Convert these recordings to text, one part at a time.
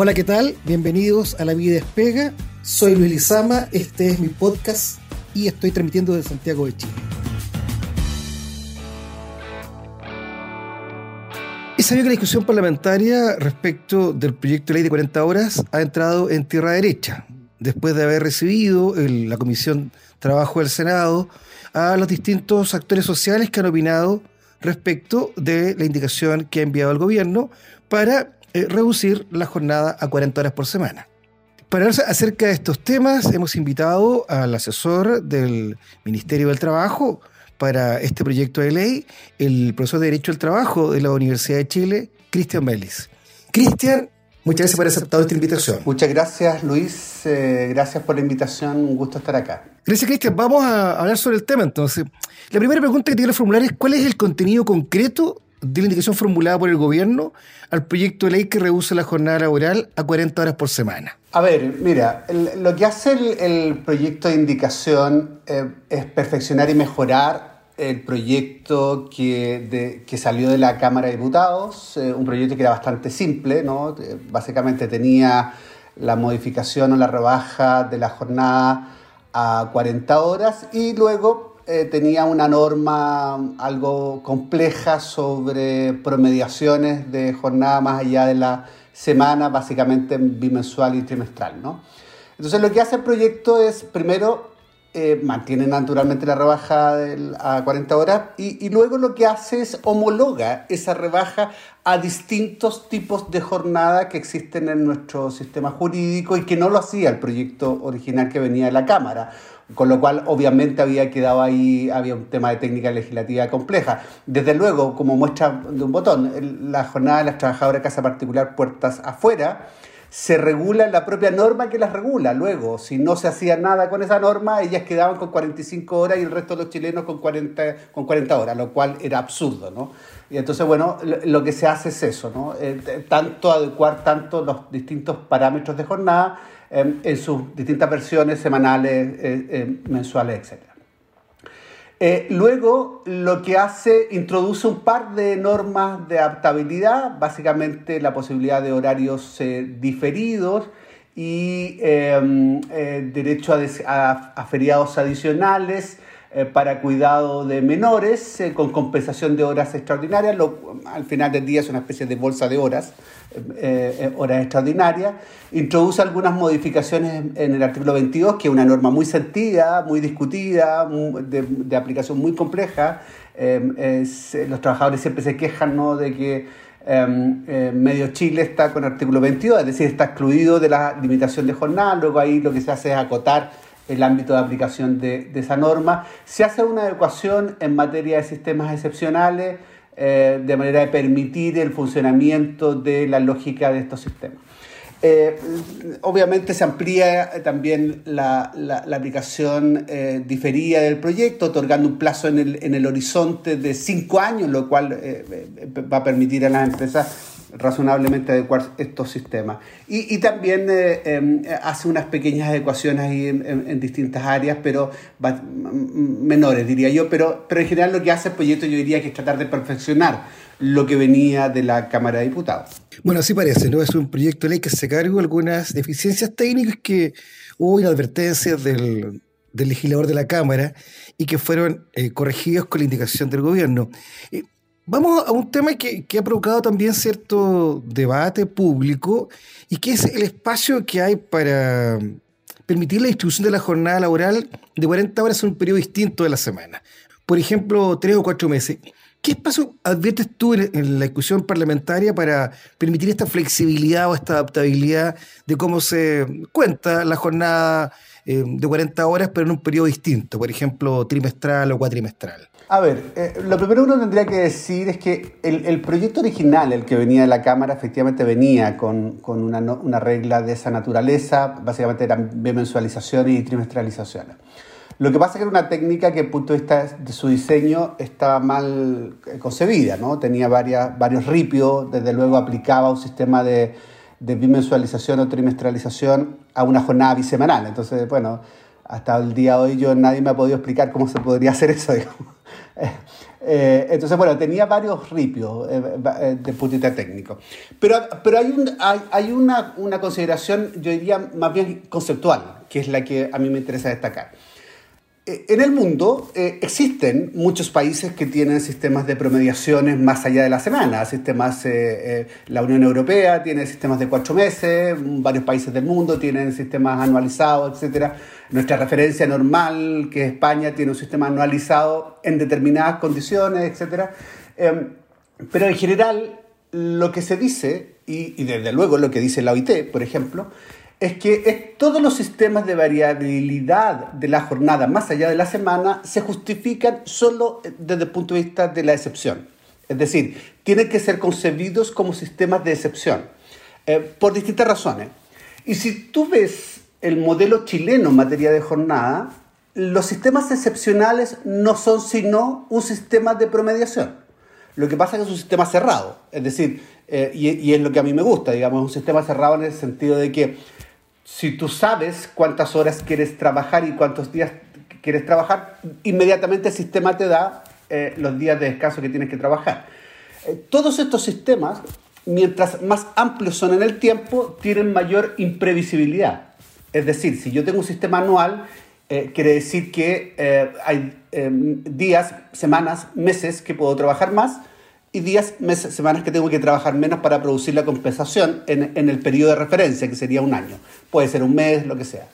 Hola, ¿qué tal? Bienvenidos a La Vida Despega. Soy Luis Lizama, este es mi podcast y estoy transmitiendo desde Santiago de Chile. Es sabido que la discusión parlamentaria respecto del proyecto de ley de 40 horas ha entrado en tierra derecha, después de haber recibido la Comisión Trabajo del Senado a los distintos actores sociales que han opinado respecto de la indicación que ha enviado el gobierno para eh, reducir la jornada a 40 horas por semana. Para hablar acerca de estos temas, hemos invitado al asesor del Ministerio del Trabajo para este proyecto de ley, el profesor de Derecho al Trabajo de la Universidad de Chile, Cristian Vélez. Cristian, muchas gracias por aceptado esta invitación. Muchas gracias, Luis. Eh, gracias por la invitación. Un gusto estar acá. Gracias, Cristian. Vamos a hablar sobre el tema entonces. La primera pregunta que te quiero formular es: ¿cuál es el contenido concreto de la indicación formulada por el gobierno al proyecto de ley que reduce la jornada laboral a 40 horas por semana? A ver, mira, lo que hace el, proyecto de indicación eh, es perfeccionar y mejorar el proyecto que, que, salió de la Cámara de Diputados, eh, un proyecto que era bastante simple, ¿no? Eh, básicamente tenía la modificación o la rebaja de la jornada a 40 horas y luego eh, tenía una norma algo compleja sobre promediaciones de jornada más allá de la semana, básicamente bimensual y trimestral. ¿no? Entonces lo que hace el proyecto es, primero, eh, mantiene naturalmente la rebaja a 40 horas y, luego lo que hace es homologa esa rebaja a distintos tipos de jornada que existen en nuestro sistema jurídico y que no lo hacía el proyecto original que venía de la Cámara con lo cual obviamente había quedado ahí, había un tema de técnica legislativa compleja. Desde luego, como muestra de un botón, la jornada de las trabajadoras de casa particular puertas afuera se regula la propia norma que las regula. Luego, si no se hacía nada con esa norma, ellas quedaban con 45 horas y el resto de los chilenos con 40, con 40 horas, lo cual era absurdo, ¿no? Y entonces, bueno, lo que se hace es eso, ¿no? Eh, tanto adecuar tanto los distintos parámetros de jornada Em, en sus distintas versiones semanales, eh, eh, mensuales, etc. Eh, luego, lo que hace, introduce un par de normas de adaptabilidad, básicamente la posibilidad de horarios diferidos y em, derecho a, feriados adicionales, para cuidado de menores con compensación de horas extraordinarias. Al final del día es una especie de bolsa de horas eh, eh, horas extraordinarias, introduce algunas modificaciones en el artículo 22, que es una norma muy sentida, muy discutida, de, aplicación muy compleja. Eh, los trabajadores siempre se quejan ¿no? de que em, Medio Chile está con artículo 22, es decir, está excluido de la limitación de jornada, luego ahí lo que se hace es acotar el ámbito de aplicación de, esa norma. Se hace una adecuación en materia de sistemas excepcionales, eh, de manera de permitir el funcionamiento de la lógica de estos sistemas. Eh, obviamente se amplía también la, la, aplicación eh, diferida del proyecto, otorgando un plazo en el, en el horizonte de cinco años, lo cual va a permitir a las empresas razonablemente adecuar estos sistemas. Y, y también eh, em, hace unas pequeñas adecuaciones ahí en, distintas áreas, pero menores, diría yo, pero, pero en general lo que hace el proyecto yo diría que es tratar de perfeccionar lo que venía de la Cámara de Diputados. Bueno, así parece, ¿no? Es un proyecto de ley que se carga algunas deficiencias técnicas que hubo inadvertencias del, del legislador de la Cámara y que fueron eh, corregidos con la indicación del gobierno. Eh, Vamos a un tema que, ha provocado también cierto debate público y que es el espacio que hay para permitir la distribución de la jornada laboral de 40 horas en un periodo distinto de la semana. Por ejemplo, tres o cuatro meses. ¿Qué espacio adviertes tú en, la discusión parlamentaria para permitir esta flexibilidad o esta adaptabilidad de cómo se cuenta la jornada eh, de 40 horas, pero en un periodo distinto, por ejemplo, trimestral o cuatrimestral? A ver, eh, lo primero que uno tendría que decir es que el, proyecto original, el que venía de la Cámara, efectivamente venía con, con una, una, regla de esa naturaleza, básicamente eran bimensualizaciones y trimestralizaciones. Lo que pasa es que era una técnica que, desde el punto de vista de su diseño, estaba mal eh, concebida, ¿no? Tenía varias, varios ripios, desde luego aplicaba un sistema de, de bimensualización o trimestralización a una jornada bisemanal. Entonces, bueno, hasta el día de hoy yo nadie me ha podido explicar cómo se podría hacer eso. entonces, bueno, tenía varios ripios de punto técnico. Pero, pero hay, hay, hay una, una, consideración, yo diría, más bien conceptual, que es la que a mí me interesa destacar. Eh, en el mundo eh, existen muchos países que tienen sistemas de promediaciones más allá de la semana. Sistemas, eh, la Unión Europea tiene sistemas de cuatro meses, varios países del mundo tienen sistemas anualizados, etc. Nuestra referencia normal, que es España, tiene un sistema anualizado en determinadas condiciones, etc. Em, pero en general, lo que se dice, y desde luego lo que dice la OIT, por ejemplo, es que todos los sistemas de variabilidad de la jornada más allá de la semana se justifican solo desde el punto de vista de la excepción. Es decir, tienen que ser concebidos como sistemas de excepción, eh, por distintas razones. Y si tú ves el modelo chileno en materia de jornada, los sistemas excepcionales no son sino un sistema de promediación. Lo que pasa es que es un sistema cerrado, es decir, eh, y, y, es lo que a mí me gusta, digamos, un sistema cerrado en el sentido de que si tú sabes cuántas horas quieres trabajar y cuántos días quieres trabajar, inmediatamente el sistema te da eh, los días de descanso que tienes que trabajar. Eh, todos estos sistemas, mientras más amplios son en el tiempo, tienen mayor imprevisibilidad. Es decir, si yo tengo un sistema anual, eh, quiere decir que hay días, semanas, meses que puedo trabajar más y días, meses, semanas que tengo que trabajar menos para producir la compensación en, en, el periodo de referencia, que sería un año. Puede ser un mes, lo que sea.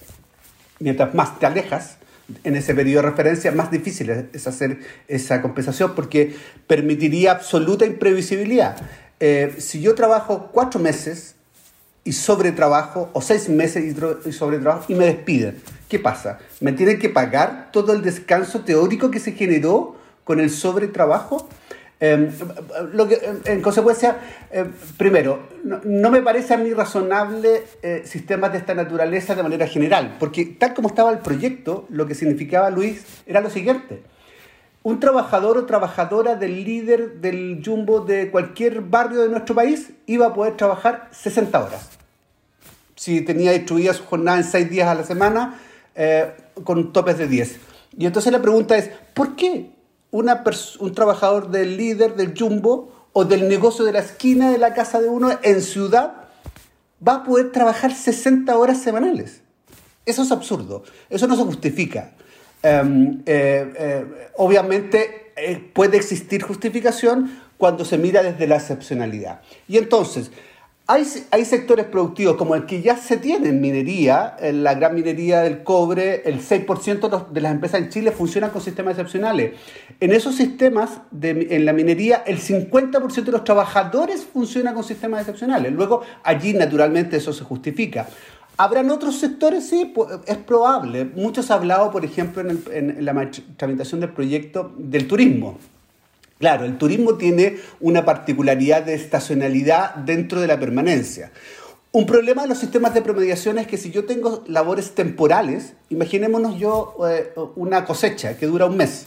Mientras más te alejas en ese periodo de referencia, más difícil es hacer esa compensación porque permitiría absoluta imprevisibilidad. Eh, si yo trabajo cuatro meses y sobretrabajo, o seis meses y, y sobretrabajo, y me despiden, ¿qué pasa? ¿Me tienen que pagar todo el descanso teórico que se generó con el sobretrabajo? Em, lo que, en consecuencia, em, primero, no, me parece a mí razonable eh, sistemas de esta naturaleza de manera general, porque tal como estaba el proyecto, lo que significaba Luis era lo siguiente. Un trabajador o trabajadora del líder del jumbo de cualquier barrio de nuestro país iba a poder trabajar 60 horas. Si tenía distribuida su jornada en 6 días a la semana, eh, con topes de 10. Y entonces la pregunta es, ¿por qué un trabajador del líder, del jumbo o del negocio de la esquina de la casa de uno en ciudad va a poder trabajar 60 horas semanales. Eso es absurdo, eso no se justifica. Em, eh, eh, obviamente eh, puede existir justificación cuando se mira desde la excepcionalidad. Y entonces, hay, hay, sectores productivos como el que ya se tiene en minería, en la gran minería del cobre, el 6% de las empresas en Chile funcionan con sistemas excepcionales. En esos sistemas, de, en la minería, el 50% de los trabajadores funcionan con sistemas excepcionales. Luego, allí naturalmente eso se justifica. ¿Habrán otros sectores? Sí, es probable. Muchos han hablado, por ejemplo, en, en la tramitación del proyecto del turismo. Claro, el turismo tiene una particularidad de estacionalidad dentro de la permanencia. Un problema de los sistemas de promediación es que si yo tengo labores temporales, imaginémonos yo eh, una cosecha que dura un mes.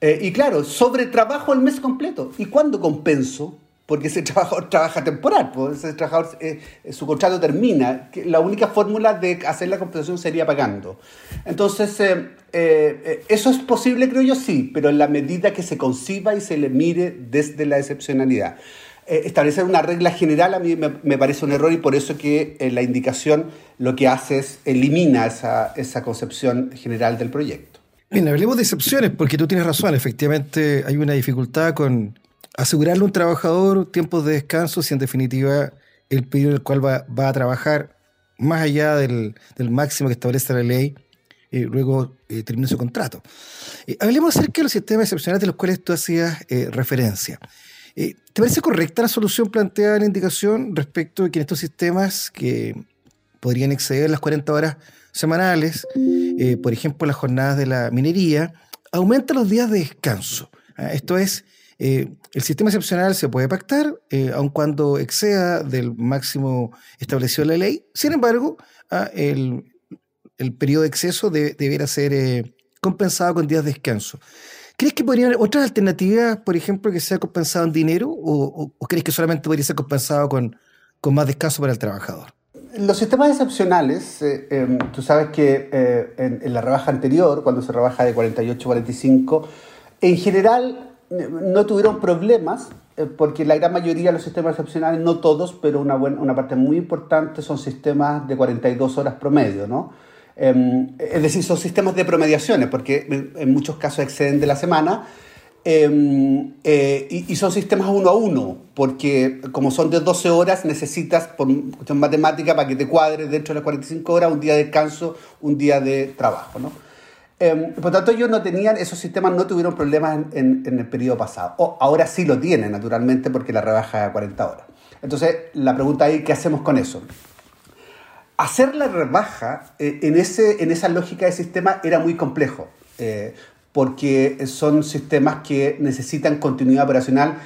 Eh, y claro, sobre trabajo el mes completo. ¿Y cuándo compenso? Porque ese trabajador trabaja temporal, pues ese trabajador, eh, su contrato termina. La única fórmula de hacer la compensación sería pagando. Entonces, eh, eh, eso es posible, creo yo, sí, pero en la medida que se conciba y se le mire desde la excepcionalidad. establecer una regla general a mí me, parece un error y por eso que la indicación lo que hace es elimina esa, esa concepción general del proyecto. Bien, hablemos de excepciones, porque tú tienes razón, efectivamente hay una dificultad con asegurarle a un trabajador tiempos de descanso si en definitiva el periodo en el cual va, a trabajar más allá del, máximo que establece la ley, eh, luego eh, termina su contrato. Eh, hablemos acerca de los sistemas excepcionales de los cuales tú hacías referencia. ¿Te parece correcta la solución planteada en la indicación respecto de que en estos sistemas que podrían exceder las 40 horas semanales, por ejemplo las jornadas de la minería, aumentan los días de descanso? ¿ah? Esto es, eh, el sistema excepcional se puede pactar, eh, aun cuando exceda del máximo establecido en la ley. Sin embargo, ah, el, periodo de exceso deberá ser eh, compensado con días de descanso. ¿Crees que podrían haber otras alternativas, por ejemplo, que sea compensado en dinero? ¿O, crees que solamente podría ser compensado con, más descanso para el trabajador? Los sistemas excepcionales, em, tú sabes que en, la rebaja anterior, cuando se rebaja de 48 a 45, en general no tuvieron problemas porque la gran mayoría de los sistemas excepcionales, no todos, pero una, buena, una parte muy importante son sistemas de 42 horas promedio, ¿no? Em, es decir, son sistemas de promediaciones, porque en muchos casos exceden de la semana, em, eh, y, son sistemas uno a uno, porque como son de 12 horas, necesitas, por cuestión matemática, para que te cuadre dentro de las 45 horas, un día de descanso, un día de trabajo. Em, por tanto, ellos no tenían, esos sistemas no tuvieron problemas en, el periodo pasado. O, ahora sí lo tienen, naturalmente, porque la rebaja a 40 horas. Entonces, la pregunta ahí, ¿qué hacemos con eso? hacer la rebaja eh, en, ese, en esa lógica de sistema era muy complejo, eh, porque son sistemas que necesitan continuidad operacional,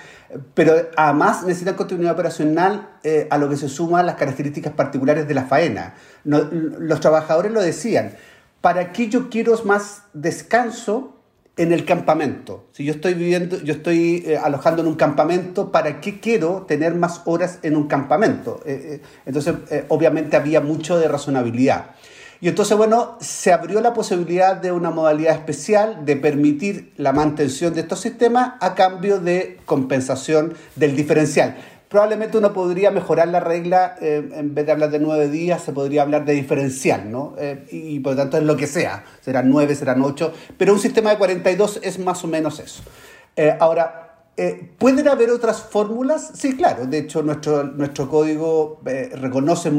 pero además necesitan continuidad operacional eh, a lo que se suman las características particulares de la faena. los trabajadores lo decían, ¿para qué yo quiero más descanso en el campamento. Si yo estoy viviendo, yo estoy eh, alojando en un campamento, ¿para qué quiero tener más horas en un campamento? Eh, eh, entonces, obviamente había mucho de razonabilidad. Y entonces, bueno, se abrió la posibilidad de una modalidad especial de permitir la mantención de estos sistemas a cambio de compensación del diferencial probablemente uno podría mejorar la regla, eh, en vez de hablar de nueve días, se podría hablar de diferencial, ¿no? Eh, y, por lo tanto es lo que sea, serán nueve, serán ocho, pero un sistema de 42 es más o menos eso. Eh, ahora, ¿pueden haber otras fórmulas? Sí, claro, de hecho nuestro, nuestro código reconoce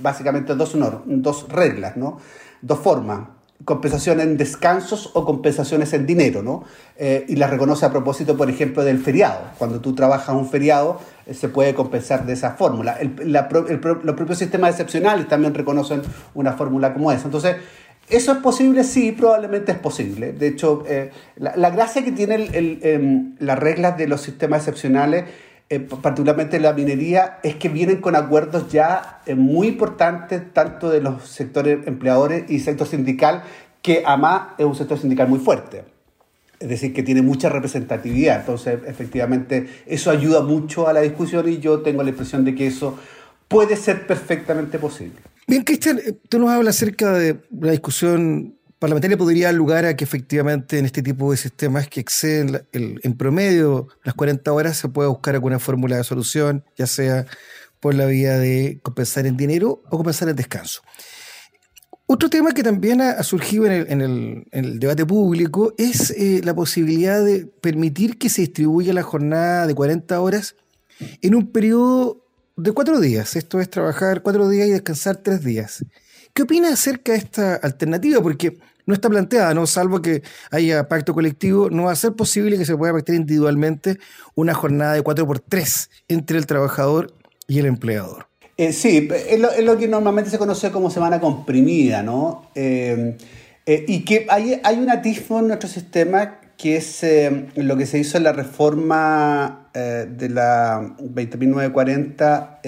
básicamente dos, dos reglas, ¿no? Dos formas compensación en descansos o compensaciones en dinero, ¿no? Eh, y las reconoce a propósito, por ejemplo, del feriado. Cuando tú trabajas un feriado, eh, se puede compensar de esa fórmula. los propios sistemas excepcionales también reconocen una fórmula como esa. Entonces, ¿eso es posible? Sí, probablemente es posible. De hecho, eh, la, gracia que tienen em, las reglas de los sistemas excepcionales particularmente la minería, es que vienen con acuerdos ya muy importantes, tanto de los sectores empleadores y sector sindical, que además es un sector sindical muy fuerte. Es decir, que tiene mucha representatividad. Entonces, efectivamente, eso ayuda mucho a la discusión y yo tengo la impresión de que eso puede ser perfectamente posible. Bien, Cristian, eh, tú nos hablas acerca de la discusión parlamentaria podría dar lugar a que efectivamente en este tipo de sistemas que exceden en promedio las 40 horas se pueda buscar alguna fórmula de solución, ya sea por la vía de compensar en dinero o compensar en descanso. Otro tema que también ha, surgido en el, debate público es eh, la posibilidad de permitir que se distribuya la jornada de 40 horas en un periodo de cuatro días. Esto es trabajar cuatro días y descansar tres días. ¿Qué opinas acerca de esta alternativa? Porque no está planteada, ¿no? Salvo que haya pacto colectivo, no va a ser posible que se pueda pactar individualmente una jornada de 4 por 3 entre el trabajador y el empleador. Eh, sí, es lo, que normalmente se conoce como semana comprimida, ¿no? Eh, eh, y que hay, hay un atismo en nuestro sistema que es lo que se hizo en la reforma de la 20.940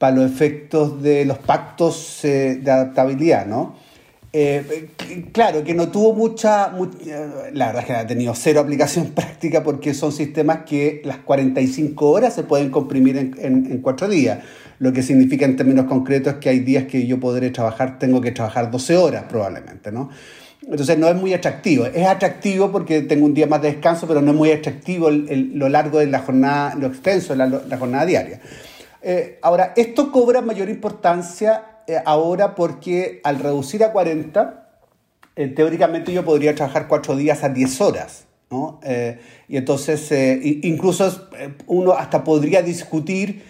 para los efectos de los pactos de adaptabilidad, ¿no? Eh, claro, que no tuvo mucha, La verdad es que ha tenido cero aplicación práctica porque son sistemas que las 45 horas se pueden comprimir en, en, cuatro días. Lo que significa en términos concretos que hay días que yo podré trabajar, tengo que trabajar 12 horas probablemente, ¿no? Entonces no es muy atractivo. Es atractivo porque tengo un día más de descanso, pero no es muy atractivo lo largo de la jornada, lo extenso de la, jornada diaria. Eh, ahora, esto cobra mayor importancia eh, ahora porque al reducir a 40, eh, teóricamente yo podría trabajar cuatro días a 10 horas. ¿no? Y entonces, incluso uno hasta podría discutir,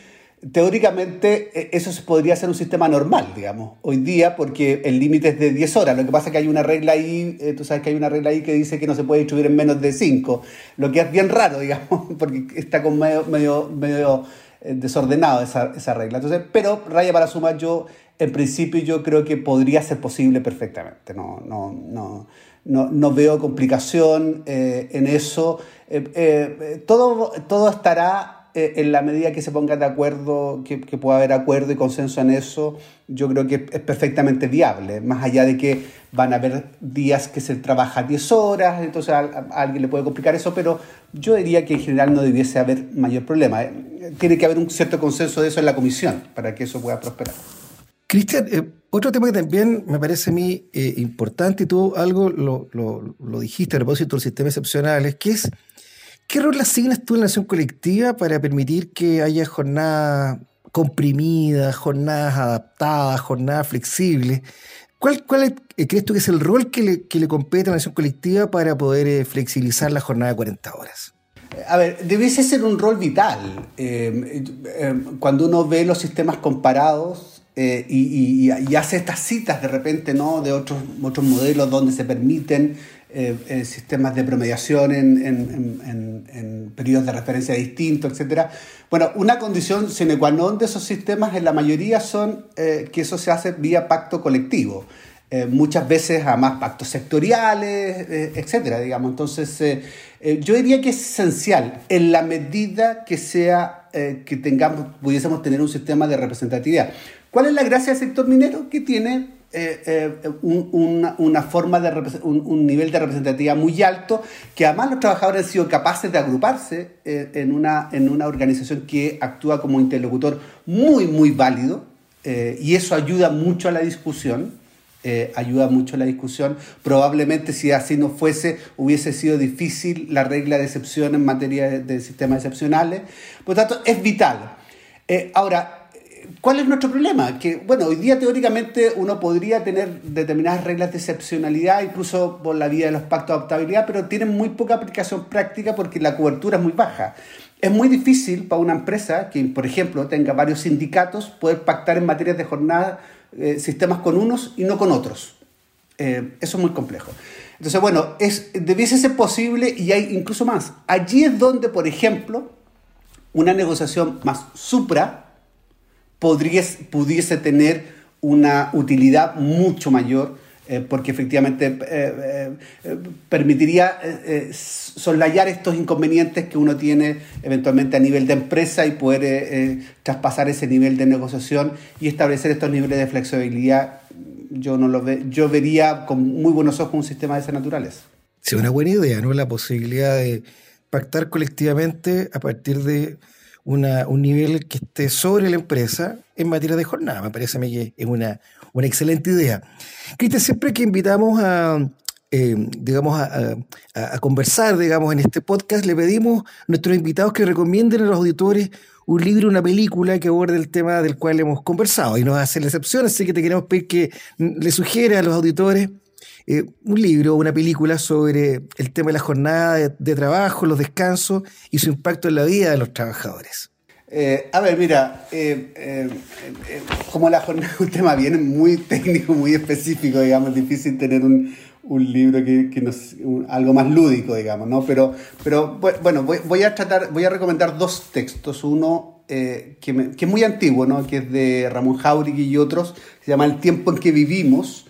teóricamente eso podría ser un sistema normal, digamos, hoy día, porque el límite es de 10 horas. Lo que pasa es que hay una regla ahí, tú sabes que hay una regla ahí que dice que no se puede distribuir en menos de 5, lo que es bien raro, digamos, porque está con medio, medio, medio desordenado esa, esa regla. Entonces, pero raya para sumar, yo en principio yo creo que podría ser posible perfectamente. No, no, no, no, no veo complicación eh, en eso. Eh, eh, todo, todo estará en la medida que se pongan de acuerdo, que, que, pueda haber acuerdo y consenso en eso, yo creo que es perfectamente viable. Más allá de que van a haber días que se trabaja 10 horas, entonces a, alguien le puede complicar eso, pero yo diría que en general no debiese haber mayor problema. Tiene que haber un cierto consenso de eso en la comisión para que eso pueda prosperar. Cristian, eh, Otro tema que también me parece a mí eh, importante, y tú algo lo, dijiste a propósito del sistema excepcional, que es, ¿qué rol asignas tú en la acción colectiva para permitir que haya jornadas comprimidas, jornadas adaptadas, jornadas flexibles? ¿Cuál, cuál eh, crees tú que es el rol que le, compete a la acción colectiva para poder eh, flexibilizar la jornada de 40 horas? A ver, debiese ser un rol vital. cuando uno ve los sistemas comparados, eh, y, hace estas citas de repente ¿no? de otros modelos donde se permiten eh, eh, sistemas de promediación en, en, en, periodos de referencia distintos, etc. Bueno, una condición sine qua non de esos sistemas en la mayoría son que eso se hace vía pacto colectivo. muchas veces además pactos sectoriales, etcétera, digamos. Entonces, yo diría que es esencial en la medida que sea que tengamos, pudiésemos tener un sistema de representatividad. ¿Cuál es la gracia del sector minero? Que tiene eh, eh, una, forma de un, nivel de representatividad muy alto, que además los trabajadores han sido capaces de agruparse eh, en, una, en una organización que actúa como interlocutor muy, muy válido, y eso ayuda mucho a la discusión. ayuda mucho a la discusión. Probablemente si así no fuese, hubiese sido difícil la regla de excepción en materia de, de sistemas excepcionales. Por lo tanto, es vital. ahora, ¿Cuál es nuestro problema? Que, bueno, hoy día teóricamente uno podría tener determinadas reglas de excepcionalidad, incluso por la vía de los pactos de adaptabilidad, pero tienen muy poca aplicación práctica porque la cobertura es muy baja. Es muy difícil para una empresa que, por ejemplo, tenga varios sindicatos poder pactar en materia de jornada eh, sistemas con unos y no con otros. Eh, eso es muy complejo. Entonces, bueno, es, debiese ser posible y hay incluso más. Allí es donde, por ejemplo, una negociación más supra, pudiese tener una utilidad mucho mayor eh, porque efectivamente eh, eh, permitiría soslayar estos inconvenientes que uno tiene eventualmente a nivel de empresa y poder traspasar ese nivel de negociación y establecer estos niveles de flexibilidad. Yo, no lo ve, yo vería con muy buenos ojos un sistema de esas naturales. Sí, una buena idea, ¿no? La posibilidad de pactar colectivamente a partir de un nivel que esté sobre la empresa en materia de jornada. Me parece a mí que es una, una excelente idea. Cristian, siempre que invitamos a, eh, digamos, a, conversar, digamos, en este podcast, le pedimos a nuestros invitados que recomienden a los auditores un libro, una película que aborde el tema del cual hemos conversado. Y no va a ser la excepción, así que te queremos pedir que le sugiera a los auditores eh, un libro, una película sobre el tema de la jornada de, trabajo, los descansos y su impacto en la vida de los trabajadores. Eh, a ver, mira, eh, como la jornada es un tema bien muy técnico, muy específico, digamos, difícil tener un, libro que, nos, algo más lúdico, digamos, ¿no? Pero, pero bueno, voy, a tratar, voy a recomendar dos textos. Uno que, que, es muy antiguo, ¿no? Que es de Ramón Jauregui y otros, se llama El tiempo en que vivimos,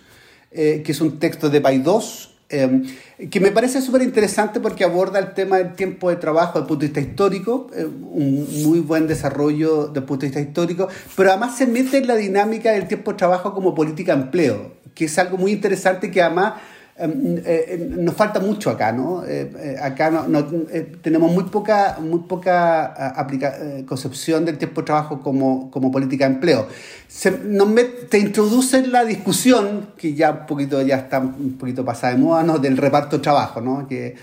eh, que es un texto de Paidós, eh, que me parece súper interesante porque aborda el tema del tiempo de trabajo desde el punto de vista histórico, eh, un muy buen desarrollo desde el punto de vista histórico, pero además se mete en la dinámica del tiempo de trabajo como política de empleo, que es algo muy interesante que además Em, nos falta mucho acá, ¿no? Eh, acá no, tenemos muy poca, muy poca concepción del tiempo de trabajo como, como política de empleo. Se, nos te introduce en la discusión, que ya un poquito ya está un poquito pasada de moda, ¿no? del reparto de trabajo, ¿no? que,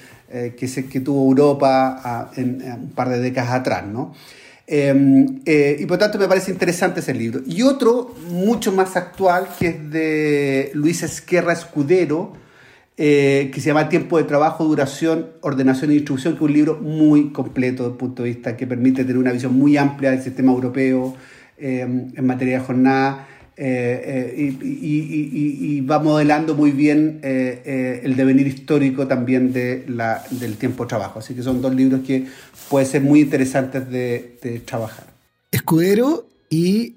que, se, que tuvo Europa en, un par de décadas atrás. ¿no? Em, y por tanto me parece interesante ese libro. Y otro mucho más actual, que es de Luis Esquerra Escudero, eh, que se llama Tiempo de Trabajo, Duración, Ordenación y Distribución, que es un libro muy completo desde el punto de vista que permite tener una visión muy amplia del sistema europeo eh, en materia de jornada eh, y, va modelando muy bien el devenir histórico también de la, del tiempo de trabajo. Así que son dos libros que pueden ser muy interesantes de, trabajar. Escudero y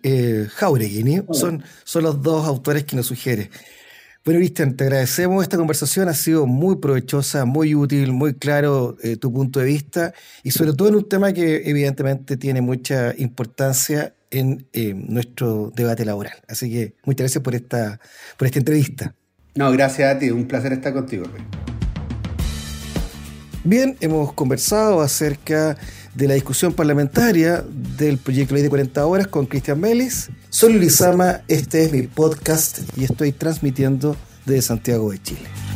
Jauregui, son, son los dos autores que nos sugiere. Bueno, Cristian, te agradecemos esta conversación, ha sido muy provechosa, muy útil, muy claro eh, tu punto de vista y sobre todo en un tema que evidentemente tiene mucha importancia en eh, nuestro debate laboral. Así que muchas gracias por esta, por esta entrevista. No, gracias a ti, un placer estar contigo. Bien, hemos conversado acerca de la discusión parlamentaria del proyecto de ley de 40 horas con Cristian Melis. Soy Lizama, este es mi podcast y estoy transmitiendo desde Santiago de Chile.